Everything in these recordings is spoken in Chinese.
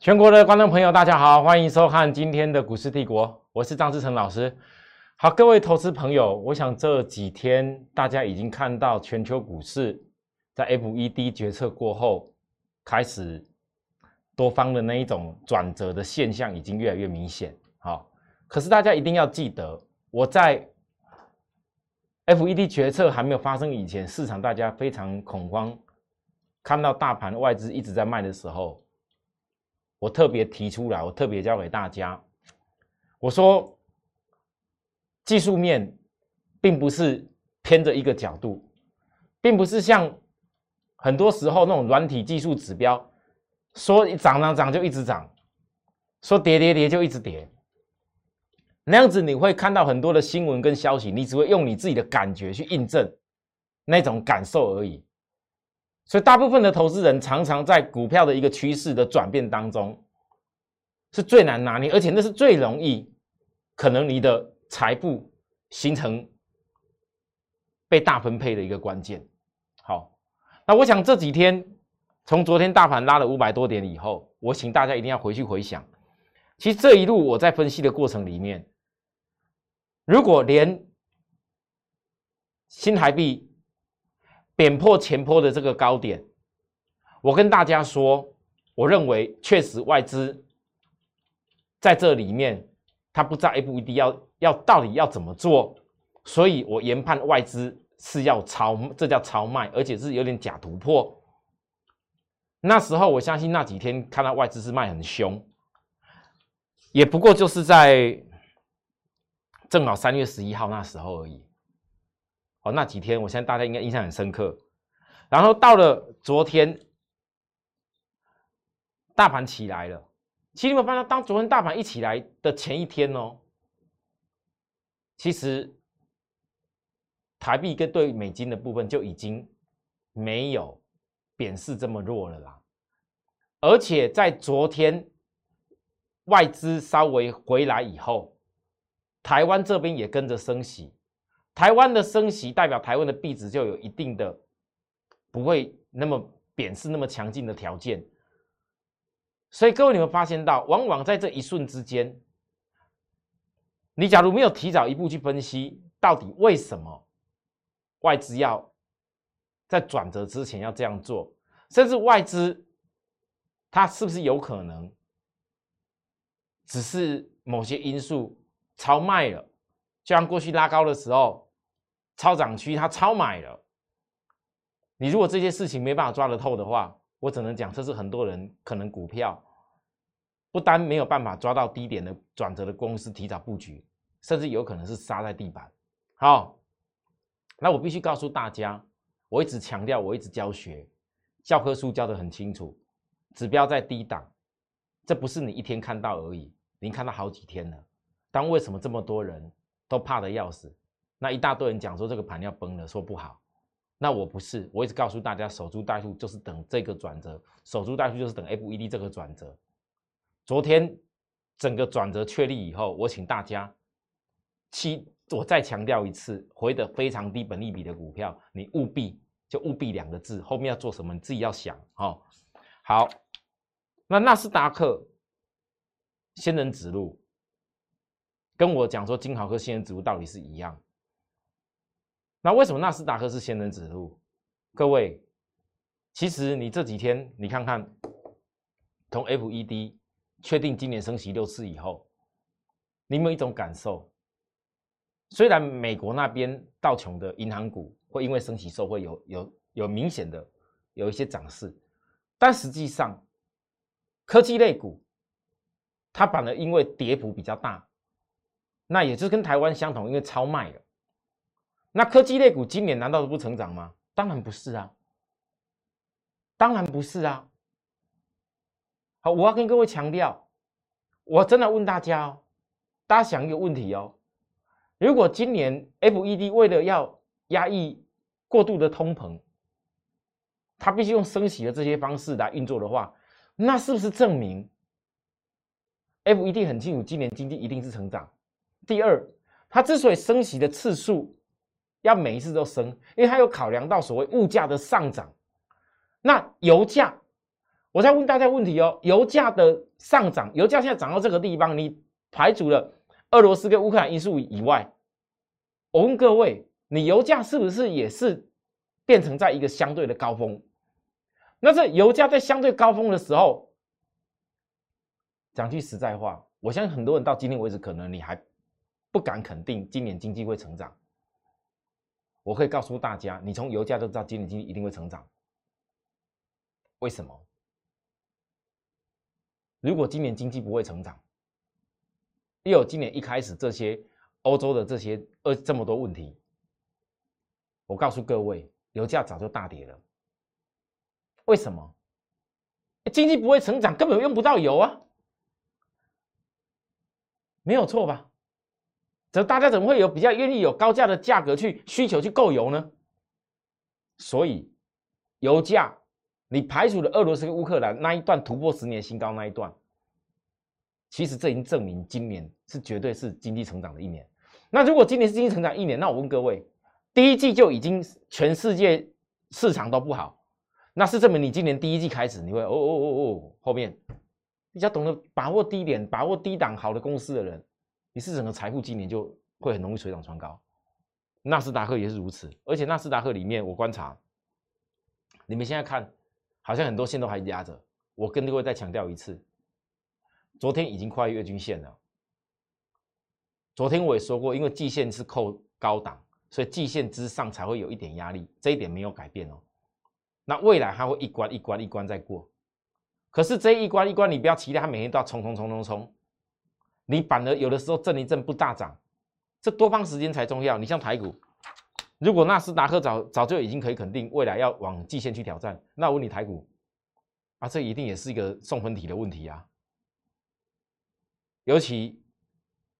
全国的观众朋友，大家好，欢迎收看今天的股市帝国，我是张志成老师。好，各位投资朋友，我想这几天大家已经看到全球股市在 FED 决策过后，开始多方的那一种转折的现象已经越来越明显。好，可是大家一定要记得，我在 FED 决策还没有发生以前，市场大家非常恐慌，看到大盘外资一直在卖的时候。我特别提出来，我特别教给大家，我说技术面并不是偏着一个角度，并不是像很多时候那种软体技术指标说涨涨涨就一直涨，说跌跌跌就一直跌，那样子你会看到很多的新闻跟消息，你只会用你自己的感觉去印证那种感受而已。所以，大部分的投资人常常在股票的一个趋势的转变当中，是最难拿捏，而且那是最容易可能你的财富形成被大分配的一个关键。好，那我想这几天从昨天大盘拉了五百多点以后，我请大家一定要回去回想，其实这一路我在分析的过程里面，如果连新台币。点破前坡的这个高点，我跟大家说，我认为确实外资在这里面，他不知道 FED 要要到底要怎么做，所以我研判外资是要超，这叫超卖，而且是有点假突破。那时候我相信那几天看到外资是卖很凶，也不过就是在正好三月十一号那时候而已。哦，那几天，我相信大家应该印象很深刻。然后到了昨天，大盘起来了。其实你们发现，当昨天大盘一起来的前一天哦，其实台币跟对美金的部分就已经没有贬势这么弱了啦。而且在昨天外资稍微回来以后，台湾这边也跟着升息。台湾的升息代表台湾的币值就有一定的不会那么贬势那么强劲的条件，所以各位你们发现到，往往在这一瞬之间，你假如没有提早一步去分析，到底为什么外资要在转折之前要这样做，甚至外资它是不是有可能只是某些因素超卖了，就像过去拉高的时候。超涨区，它超买了。你如果这些事情没办法抓得透的话，我只能讲，这是很多人可能股票不单没有办法抓到低点的转折的公司提早布局，甚至有可能是杀在地板。好，那我必须告诉大家，我一直强调，我一直教学，教科书教的很清楚，指标在低档，这不是你一天看到而已，您看到好几天了。但为什么这么多人都怕的要死？那一大堆人讲说这个盘要崩了，说不好。那我不是，我一直告诉大家，守株待兔就是等这个转折，守株待兔就是等 FED 这个转折。昨天整个转折确立以后，我请大家七，我再强调一次，回的非常低本利比的股票，你务必就务必两个字，后面要做什么你自己要想哦。好，那纳斯达克仙人指路跟我讲说金豪科仙人指路到底是一样。那为什么纳斯达克是仙人指路？各位，其实你这几天你看看，从 FED 确定今年升息六次以后，你有没有一种感受？虽然美国那边道琼的银行股会因为升息受惠有有有明显的有一些涨势，但实际上科技类股它反而因为跌幅比较大，那也是跟台湾相同，因为超卖了。那科技类股今年难道都不成长吗？当然不是啊，当然不是啊。好，我要跟各位强调，我真的问大家哦，大家想一个问题哦：如果今年 FED 为了要压抑过度的通膨，它必须用升息的这些方式来运作的话，那是不是证明 FED 很清楚今年经济一定是成长？第二，它之所以升息的次数，要每一次都升，因为它有考量到所谓物价的上涨。那油价我再问大家问题哦，油价的上涨，油价现在涨到这个地方，你排除了俄罗斯跟乌克兰因素以外，我问各位，你油价是不是也是变成在一个相对的高峰？那这油价在相对高峰的时候，讲句实在话，我相信很多人到今天为止，可能你还不敢肯定今年经济会成长。我可以告诉大家，你从油价就知道今年经济一定会成长。为什么？如果今年经济不会成长，又有今年一开始这些欧洲的这些呃这么多问题，我告诉各位，油价早就大跌了。为什么？经济不会成长，根本用不到油啊，没有错吧？这大家怎么会有比较愿意有高价的价格去需求去购油呢？所以油价。你排除了俄罗斯跟乌克兰那一段突破十年新高那一段，其实这已经证明今年是绝对是经济成长的一年。那如果今年是经济成长一年，那我问各位，第一季就已经全世界市场都不好，那是证明你今年第一季开始你会哦哦哦哦，后面比较懂得把握低点、把握低档好的公司的人，你是整个财富今年就会很容易水涨船高。纳斯达克也是如此，而且纳斯达克里面我观察，你们现在看。好像很多线都还压着，我跟各位再强调一次，昨天已经跨越月均线了。昨天我也说过，因为季线是扣高档，所以季线之上才会有一点压力，这一点没有改变哦。那未来它会一关一关一关再过，可是这一关一关，你不要期待它每天都要冲冲冲冲冲，你反而有的时候震一震不大涨，这多方时间才重要。你像台股。如果纳斯达克早早就已经可以肯定未来要往季线去挑战，那我问你台股啊，这一定也是一个送分题的问题啊。尤其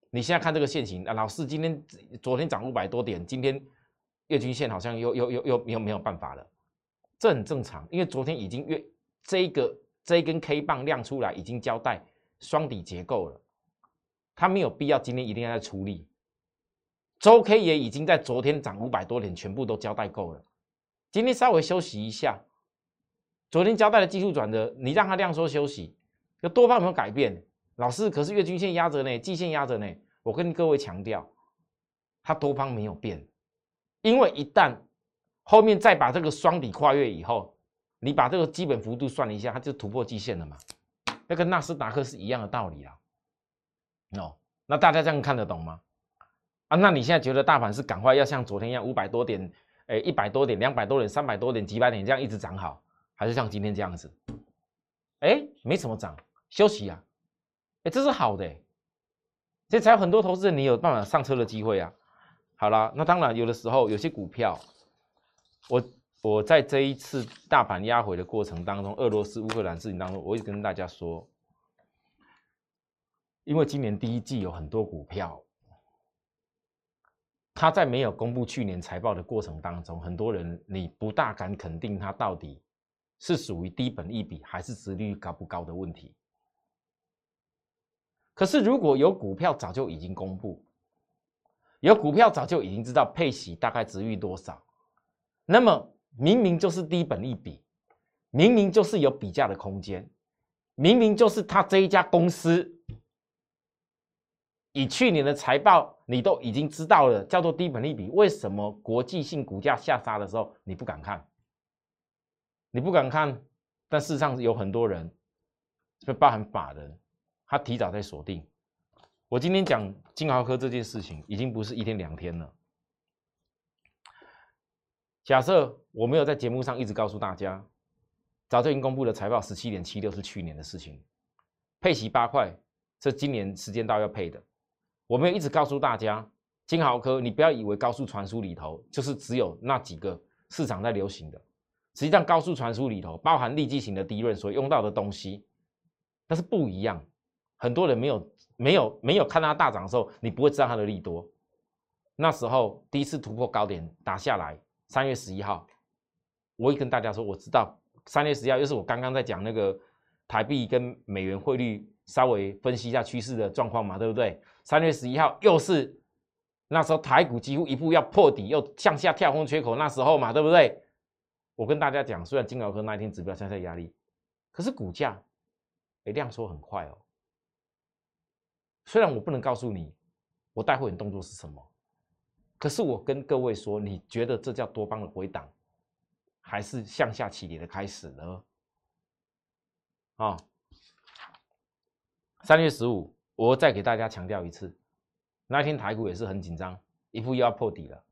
你现在看这个线型啊，老四今天昨天涨五百多点，今天月均线好像又又又又又没有办法了，这很正常，因为昨天已经月这一个这一根 K 棒亮出来，已经交代双底结构了，它没有必要今天一定要再出力。周 K 也已经在昨天涨五百多点，全部都交代够了。今天稍微休息一下，昨天交代的技术转折，你让它量缩休息，有多方有没有改变？老师，可是月均线压着呢，季线压着呢。我跟各位强调，它多方没有变，因为一旦后面再把这个双底跨越以后，你把这个基本幅度算了一下，它就突破季线了嘛。那跟纳斯达克是一样的道理啊。哦，那大家这样看得懂吗？啊，那你现在觉得大盘是赶快要像昨天一样五百多点，哎，一百多点、两百多点、三百多点、几百点这样一直涨好，还是像今天这样子？哎，没什么涨，休息啊，哎，这是好的，这才有很多投资人你有办法上车的机会啊。好了，那当然有的时候有些股票，我我在这一次大盘压回的过程当中，俄罗斯乌克兰事情当中，我也跟大家说，因为今年第一季有很多股票。他在没有公布去年财报的过程当中，很多人你不大敢肯定它到底是属于低本一比还是值率高不高的问题。可是如果有股票早就已经公布，有股票早就已经知道配息大概值率多少，那么明明就是低本一比，明明就是有比价的空间，明明就是他这一家公司。以去年的财报，你都已经知道了，叫做低本利比。为什么国际性股价下杀的时候你不敢看？你不敢看，但事实上有很多人，包含法人，他提早在锁定。我今天讲金豪科这件事情，已经不是一天两天了。假设我没有在节目上一直告诉大家，早就已经公布了财报，十七点七六是去年的事情，配息八块，这今年时间到要配的。我们一直告诉大家，金豪科，你不要以为高速传输里头就是只有那几个市场在流行的，实际上高速传输里头包含立基型的低润所用到的东西，但是不一样。很多人没有没有没有看它大涨的时候，你不会知道它的利多。那时候第一次突破高点打下来，三月十一号，我会跟大家说，我知道三月十一号又是我刚刚在讲那个台币跟美元汇率稍微分析一下趋势的状况嘛，对不对？三月十一号又是那时候台股几乎一步要破底，又向下跳空缺口，那时候嘛，对不对？我跟大家讲，虽然金鳌科那一天指标向下压力，可是股价，哎，量缩很快哦。虽然我不能告诉你我带会员动作是什么，可是我跟各位说，你觉得这叫多方的回档，还是向下起跌的开始呢？啊，三月十五，我再给大家强调一次，那天台股也是很紧张，一副又要破底了。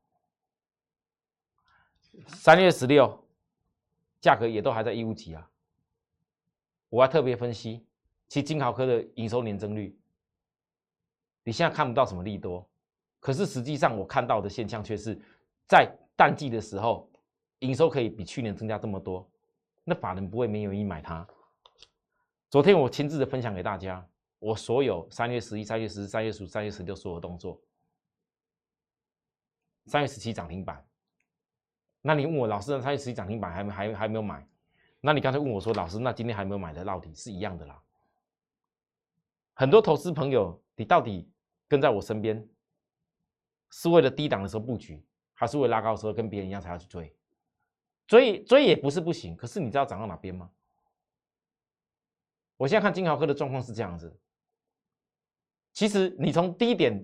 三月十六，价格也都还在一五级啊。我还特别分析，其实金豪科的营收年增率，你现在看不到什么利多，可是实际上我看到的现象却是在淡季的时候，营收可以比去年增加这么多，那法人不会没有意买它。昨天我亲自的分享给大家，我所有三月十一、三月十四、三月十五、三月十六所有动作，三月十七涨停板。那你问我老师，三月十七涨停板还没还还没有买？那你刚才问我说，老师，那今天还没有买的到底是一样的啦。很多投资朋友，你到底跟在我身边，是为了低档的时候布局，还是为了拉高的时候跟别人一样才要去追？追追也不是不行，可是你知道涨到哪边吗？我现在看金豪科的状况是这样子。其实你从低点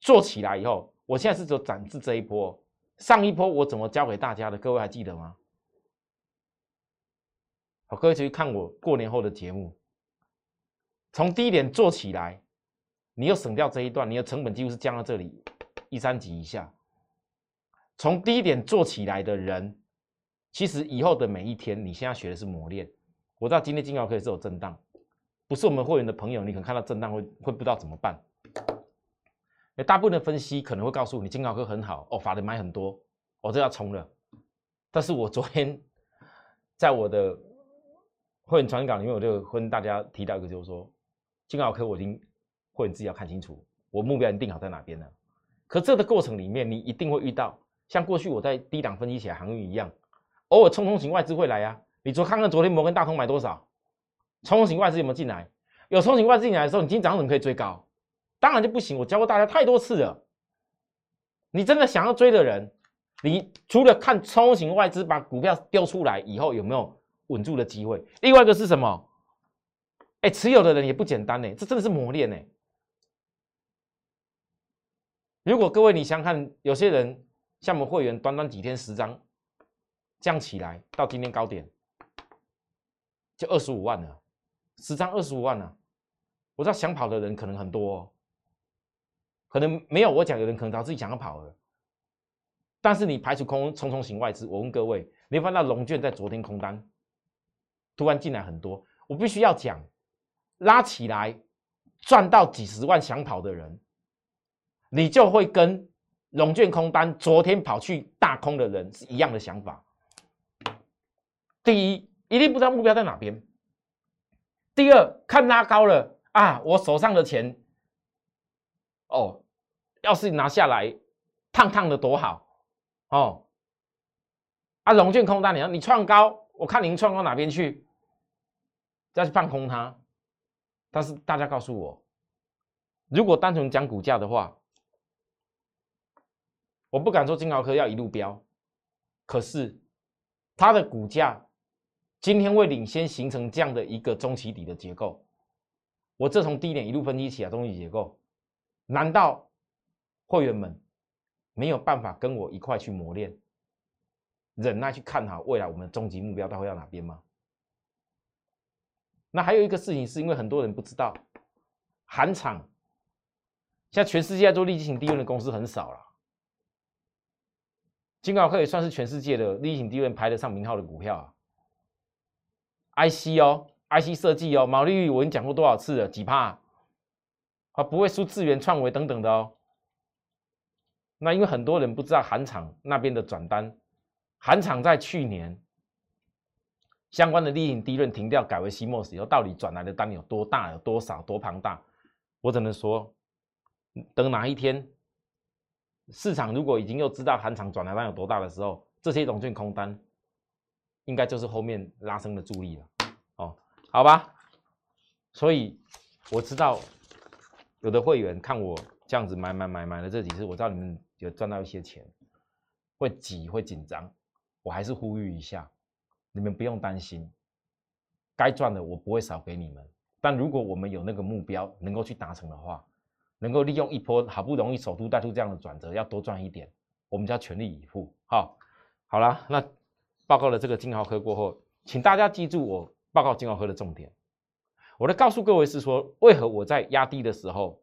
做起来以后，我现在是走展示这一波，上一波我怎么教给大家的？各位还记得吗？好，各位去看我过年后的节目。从低点做起来，你又省掉这一段，你的成本几乎是降到这里一三级以下。从低点做起来的人，其实以后的每一天，你现在学的是磨练。我知道今天金豪科是有震荡，不是我们会员的朋友，你可能看到震荡会会不知道怎么办。哎，大部分的分析可能会告诉你金豪科很好哦，法人买很多，我这要冲了。但是我昨天在我的会员传稿里面，我就跟大家提到一个，就是说，金奥科我已经会员自己要看清楚，我目标已经定好在哪边了。可这个过程里面，你一定会遇到像过去我在低档分析起来航运一样，偶尔冲冲型外资会来呀。你昨看看昨天摩根大通买多少，冲型外资有没有进来？有冲型外资进来的时候，你今天早上怎么可以追高？当然就不行。我教过大家太多次了，你真的想要追的人，你除了看冲型外资把股票丢出来以后有没有？稳住的机会，另外一个是什么？哎，持有的人也不简单呢，这真的是磨练呢。如果各位你想看，有些人像我们会员，短短几天十张降起来，到今天高点就二十五万了，十张二十五万了。我知道想跑的人可能很多，可能没有我讲的人，可能他自己想要跑了。但是你排除空冲冲型外资，我问各位，你发现龙卷在昨天空单？突然进来很多，我必须要讲，拉起来赚到几十万想跑的人，你就会跟龙卷空单昨天跑去大空的人是一样的想法。第一，一定不知道目标在哪边；第二，看拉高了啊，我手上的钱，哦，要是拿下来，烫烫的多好哦。啊，龙卷空单，你你创高，我看您创到哪边去？再去放空它，但是大家告诉我，如果单纯讲股价的话，我不敢说金豪科要一路飙，可是它的股价今天会领先形成这样的一个中期底的结构。我这从低点一路分析起来，中期结构，难道会员们没有办法跟我一块去磨练，忍耐去看好未来我们的终极目标它会到哪边吗？那还有一个事情，是因为很多人不知道，韩厂现在全世界做立体型低润的公司很少了，金高科也算是全世界的立体型低润排得上名号的股票啊。IC 哦，IC 设计哦，毛利率我已经讲过多少次了，几帕啊，不会输智源、创维等等的哦。那因为很多人不知道韩厂那边的转单，韩厂在去年。相关的利润低润停掉，改为 CMOS 以后，到底转来的单有多大、有多少、多庞大？我只能说，等哪一天市场如果已经又知道韩厂转来单有多大的时候，这些融券空单应该就是后面拉升的助力了。哦，好吧。所以我知道有的会员看我这样子买买买买了这几次，我知道你们有赚到一些钱，会挤会紧张，我还是呼吁一下。你们不用担心，该赚的我不会少给你们。但如果我们有那个目标能够去达成的话，能够利用一波好不容易首都带出这样的转折，要多赚一点，我们就要全力以赴。好，好了，那报告了这个金豪科过后，请大家记住我报告金豪科的重点。我的告诉各位是说，为何我在压低的时候，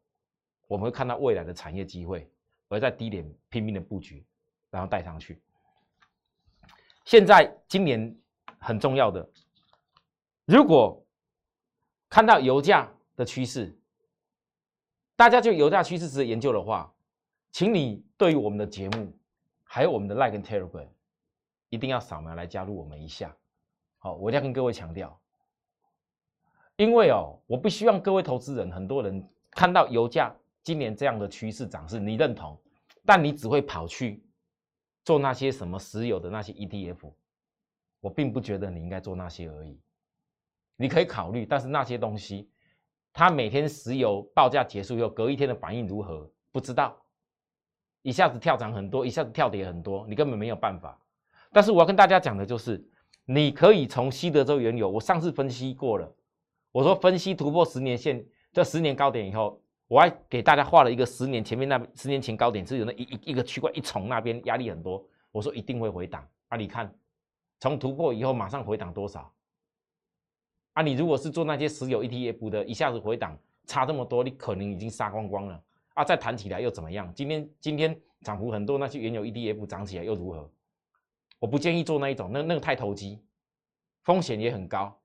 我们会看到未来的产业机会，而在低点拼命的布局，然后带上去。现在今年很重要的，如果看到油价的趋势。大家就油价趋势值得研究的话，请你对于我们的节目，还有我们的 Like 跟 Telegram，一定要扫描来加入我们一下。好，我一定要跟各位强调，因为哦，我不希望各位投资人，很多人看到油价今年这样的趋势涨势，你认同，但你只会跑去做那些什么石油的那些 ETF，我并不觉得你应该做那些而已。你可以考虑，但是那些东西。它每天石油报价结束以后，隔一天的反应如何？不知道，一下子跳涨很多，一下子跳跌很多，你根本没有办法。但是我要跟大家讲的就是，你可以从西德州原油，我上次分析过了，我说分析突破十年线这十年高点以后，我还给大家画了一个十年前面那十年前高点是有那一一一个区块一重那边压力很多，我说一定会回档啊！你看，从突破以后马上回档多少？啊，你如果是做那些石油 ETF 的，一下子回档差这么多，你可能已经杀光光了啊！再弹起来又怎么样？今天今天涨幅很多，那些原油 ETF 涨起来又如何？我不建议做那一种，那那个太投机，风险也很高。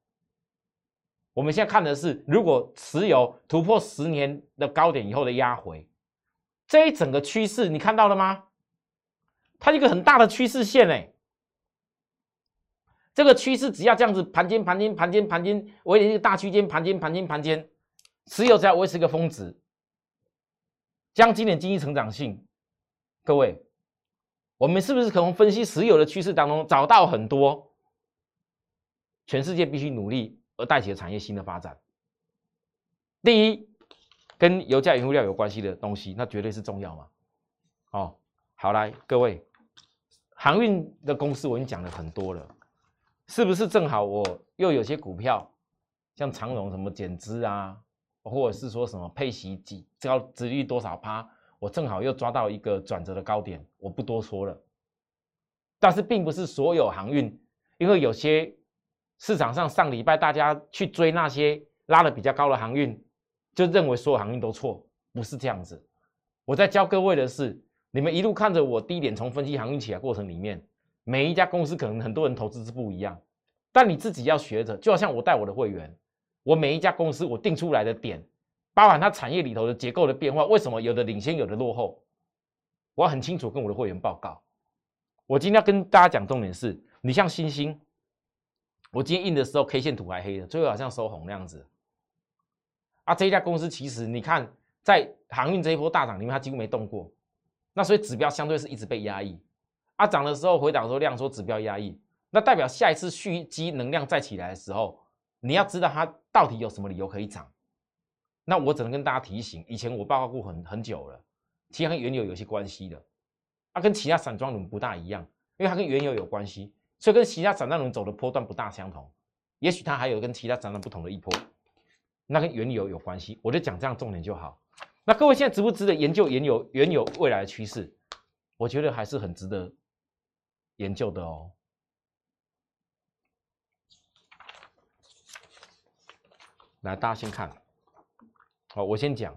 我们现在看的是，如果石油突破十年的高点以后的压回，这一整个趋势你看到了吗？它一个很大的趋势线哎。这个趋势只要这样子盘间盘间盘间盘间，维持一个大区间盘间盘间盘间，持有只要维持一个峰值，将今年经济成长性，各位，我们是不是可能分析石油的趋势当中找到很多全世界必须努力而带起的产业新的发展？第一，跟油价、原物料有关系的东西，那绝对是重要嘛。哦，好来，各位，航运的公司我已经讲了很多了。是不是正好我又有些股票，像长荣什么减资啊，或者是说什么配息几高值率多少趴，我正好又抓到一个转折的高点，我不多说了。但是并不是所有航运，因为有些市场上上礼拜大家去追那些拉的比较高的航运，就认为所有航运都错，不是这样子。我在教各位的是，你们一路看着我低点从分析航运起来过程里面。每一家公司可能很多人投资是不一样，但你自己要学着，就好像我带我的会员，我每一家公司我定出来的点，包含它产业里头的结构的变化，为什么有的领先，有的落后，我很清楚跟我的会员报告。我今天要跟大家讲重点是，你像星星，我今天印的时候 K 线图还黑的，最后好像收红那样子。啊，这一家公司其实你看，在航运这一波大涨里面，它几乎没动过，那所以指标相对是一直被压抑。啊涨的时候回档说量缩指标压抑，那代表下一次蓄积能量再起来的时候，你要知道它到底有什么理由可以涨。那我只能跟大家提醒，以前我报告过很很久了，其实跟原油有些关系的，它跟其他散装轮不大一样，因为它跟原油有关系，所以跟其他散装轮走的波段不大相同。也许它还有跟其他散装不同的一波，那跟原油有关系，我就讲这样重点就好。那各位现在值不值得研究原油原油未来的趋势？我觉得还是很值得。研究的哦，来，大家先看，好，我先讲，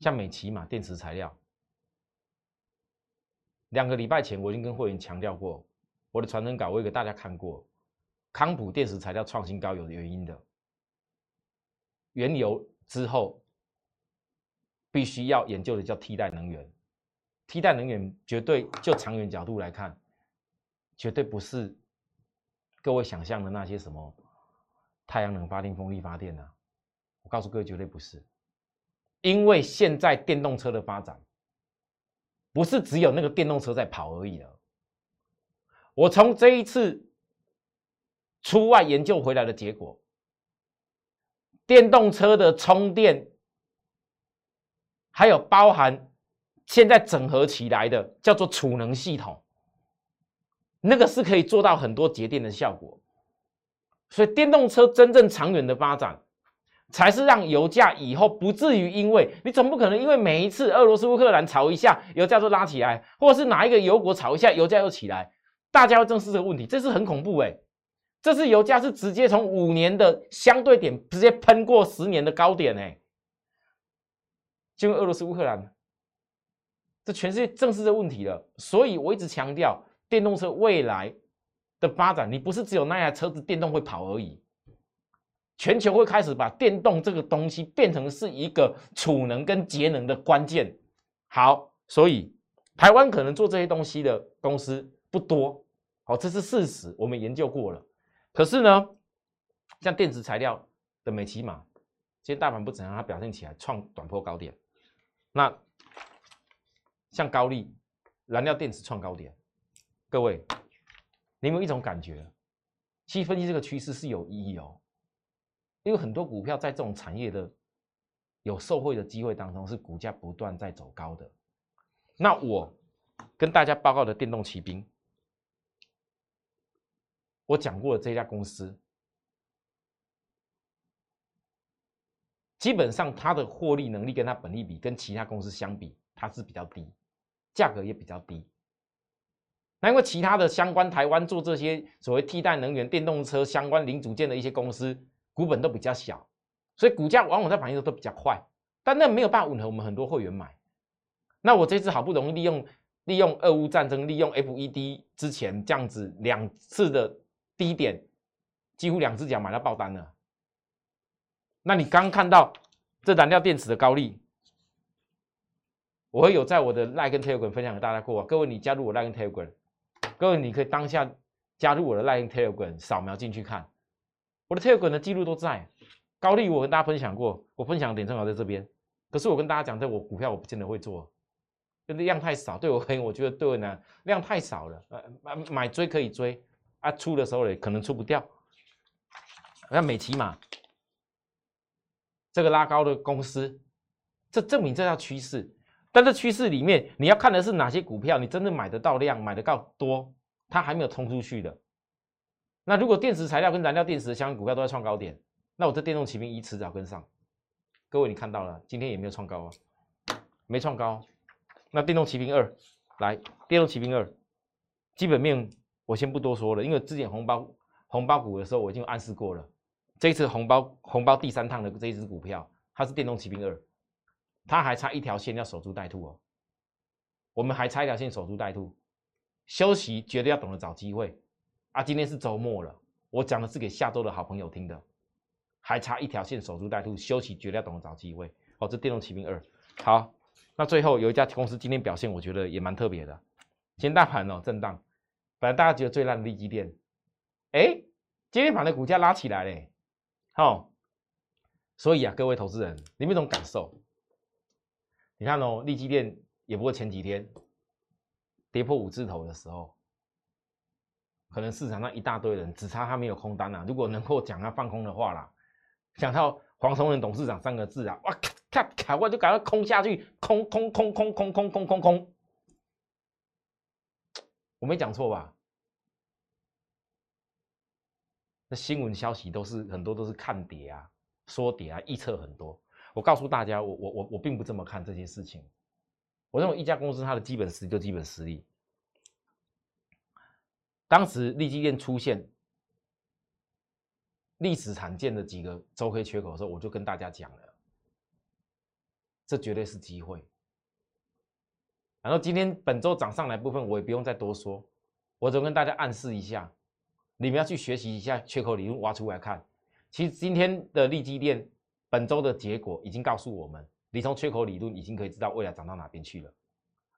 像美琪嘛，电池材料，两个礼拜前我已经跟会员强调过，我的传真稿我也给大家看过，康普电池材料创新高有原因的，原油之后必须要研究的叫替代能源。替代能源绝对就长远角度来看，绝对不是各位想象的那些什么太阳能发电、风力发电啊！我告诉各位，绝对不是，因为现在电动车的发展不是只有那个电动车在跑而已了。我从这一次出外研究回来的结果，电动车的充电还有包含。现在整合起来的叫做储能系统，那个是可以做到很多节电的效果。所以电动车真正长远的发展，才是让油价以后不至于因为你总不可能因为每一次俄罗斯乌克兰吵一下，油价就拉起来，或者是哪一个油国吵一下，油价又起来，大家要正视这个问题，这是很恐怖哎。这次油价是直接从五年的相对点直接喷过十年的高点哎，就俄罗斯乌克兰，这全世界正视这问题了。所以我一直强调，电动车未来的发展，你不是只有那台车子电动会跑而已，全球会开始把电动这个东西变成是一个储能跟节能的关键。好，所以台湾可能做这些东西的公司不多，好，这是事实，我们研究过了。可是呢，像电池材料的美骑马，今天大盘不怎样，它表现起来创短波高点。那像高力燃料电池创高点，各位，你有没有一种感觉？其实分析这个趋势是有意义哦，因为很多股票在这种产业的有受惠的机会当中，是股价不断在走高的。那我跟大家报告的电动骑兵。我讲过的这家公司，基本上它的获利能力跟它本利比跟其他公司相比，它是比较低，价格也比较低。那因为其他的相关台湾做这些所谓替代能源、电动车相关零组件的一些公司，股本都比较小，所以股价往往在反应的都比较快。但那没有办法吻合我们很多会员买。那我这次好不容易利用利用俄乌战争，利用 FED 之前这样子两次的。低点几乎两只脚买到爆单了。那你刚看到这燃料电池的高利，我会有在我的 Like 跟 Telegram 分享给大家过。各位，你加入我 Like 跟 Telegram，各位你可以当下加入我的 Line Telegram，扫描进去看我的 Telegram 的记录都在。高利我跟大家分享过，我分享点正好在这边。可是我跟大家讲，这我股票我不见得会做，因为量太少，对我而言，我觉得对我呢量太少了。呃，买买追可以追。它出的时候呢，可能出不掉。像美骑马这个拉高的公司，这证明这条趋势。但这趋势里面，你要看的是哪些股票，你真的买得到量，买得到多，它还没有冲出去的。那如果电池材料跟燃料电池相关股票都在创高点，那我这电动骑兵一迟早跟上。各位，你看到了，今天也没有创高啊，没创高。那电动骑兵二来，电动骑兵二基本面。我先不多说了，因为之前红包红包股的时候我已经暗示过了。这一次红包红包第三趟的这一只股票，它是电动骑兵二，它还差一条线要守株待兔哦。我们还差一条线守株待兔，休息绝对要懂得找机会啊！今天是周末了，我讲的是给下周的好朋友听的，还差一条线守株待兔，休息绝对要懂得找机会哦。这电动骑兵二，好，那最后有一家公司今天表现，我觉得也蛮特别的，今天大盘哦震荡。反正大家觉得最烂的利基电，哎，今天盘的股价拉起来嘞，好，所以啊，各位投资人，你们有种感受？你看哦，利基电也不过前几天跌破五字头的时候，可能市场上一大堆人只差他没有空单啊。如果能够讲他放空的话啦，想到黄崇仁董事长三个字啊，哇咔咔，我就赶快空下去，空空空空空空空空空。我没讲错吧？那新闻消息都是很多都是看跌啊、说跌啊、预测很多。我告诉大家，我我我我并不这么看这件事情。我认为一家公司它的基本实力就基本实力。当时利基店出现历史罕见的几个周黑缺口的时候，我就跟大家讲了，这绝对是机会。然后今天本周涨上来部分，我也不用再多说，我只跟大家暗示一下，你们要去学习一下缺口理论，挖出来看。其实今天的利基链本周的结果已经告诉我们，你从缺口理论已经可以知道未来涨到哪边去了。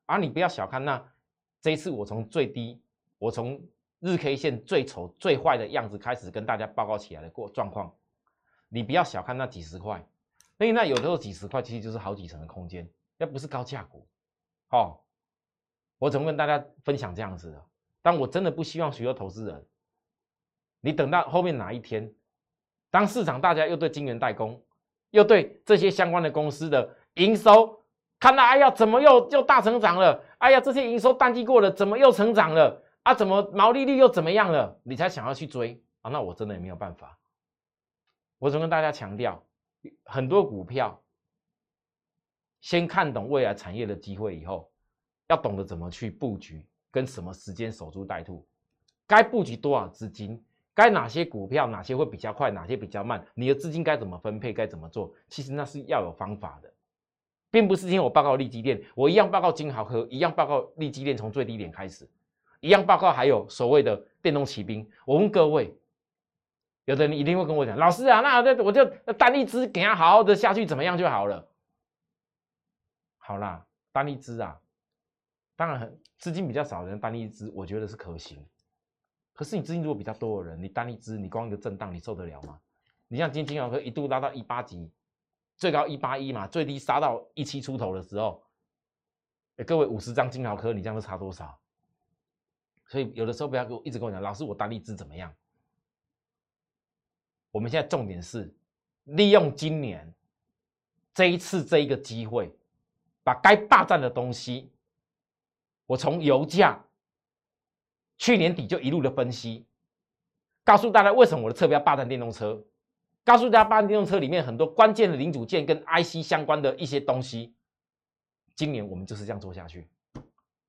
而你不要小看那这一次，我从最低，我从日 K 线最丑最坏的样子开始跟大家报告起来的过状况，你不要小看那几十块，因为那有的时候几十块其实就是好几成的空间，那不是高价股。好，我怎么跟大家分享这样子的？但我真的不希望许多投资人，你等到后面哪一天，当市场大家又对金元代工，又对这些相关的公司的营收看到，哎呀，怎么又又大成长了？哎呀，这些营收淡季过了，怎么又成长了？啊，怎么毛利率又怎么样了？你才想要去追啊？那我真的也没有办法。我总跟大家强调，很多股票先看懂未来产业的机会以后，要懂得怎么去布局，跟什么时间守株待兔，该布局多少资金，该哪些股票哪些会比较快，哪些比较慢，你的资金该怎么分配，该怎么做？其实那是要有方法的。并不是今天我报告利基电，我一样报告金豪科，一样报告利基电从最低点开始，一样报告还有所谓的电动骑兵。我问各位，有的人一定会跟我讲，老师啊，那我就单一只给他好好的下去怎么样就好了。好啦，单一只啊，当然很资金比较少的人单一只，我觉得是可行。可是你资金如果比较多的人，你单一支，你光一个震荡，你受得了吗？你像今天金豪科一度拉到一八级。最高一八一嘛，最低杀到一七出头的时候，各位五十张金豪科，你这样差多少？所以有的时候不要跟我一直跟我讲，老师我单一支怎么样？我们现在重点是利用今年这一次这一个机会，把该霸占的东西，我从油价去年底就一路的分析，告诉大家为什么我的车标霸占电动车。告诉大家，霸占电动车里面很多关键的零组件跟 IC 相关的一些东西，今年我们就是这样做下去。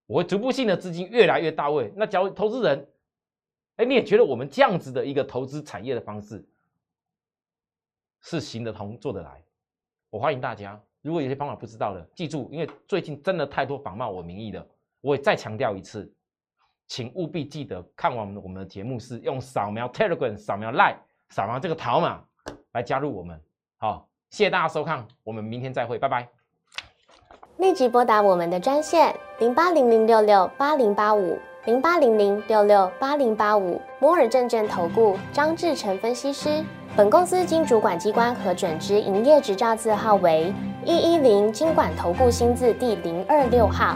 我会逐步性的资金越来越到位。那假如投资人，哎，你也觉得我们这样子的一个投资产业的方式是行得通、做得来？我欢迎大家。如果有些方法不知道的，记住，因为最近真的太多仿冒我名义的，我也再强调一次，请务必记得看完我们的节目是用扫描 Telegram、扫描 Line、扫描这个条码。来加入我们，好，谢谢大家收看，我们明天再会，拜拜。立即拨打我们的专线零八零零六六八零八五零八零零六六八零八五摩尔证券投顾张志成分析师。本公司经主管机关核准之营业执照字号为一一零金管投顾新字第零二六号。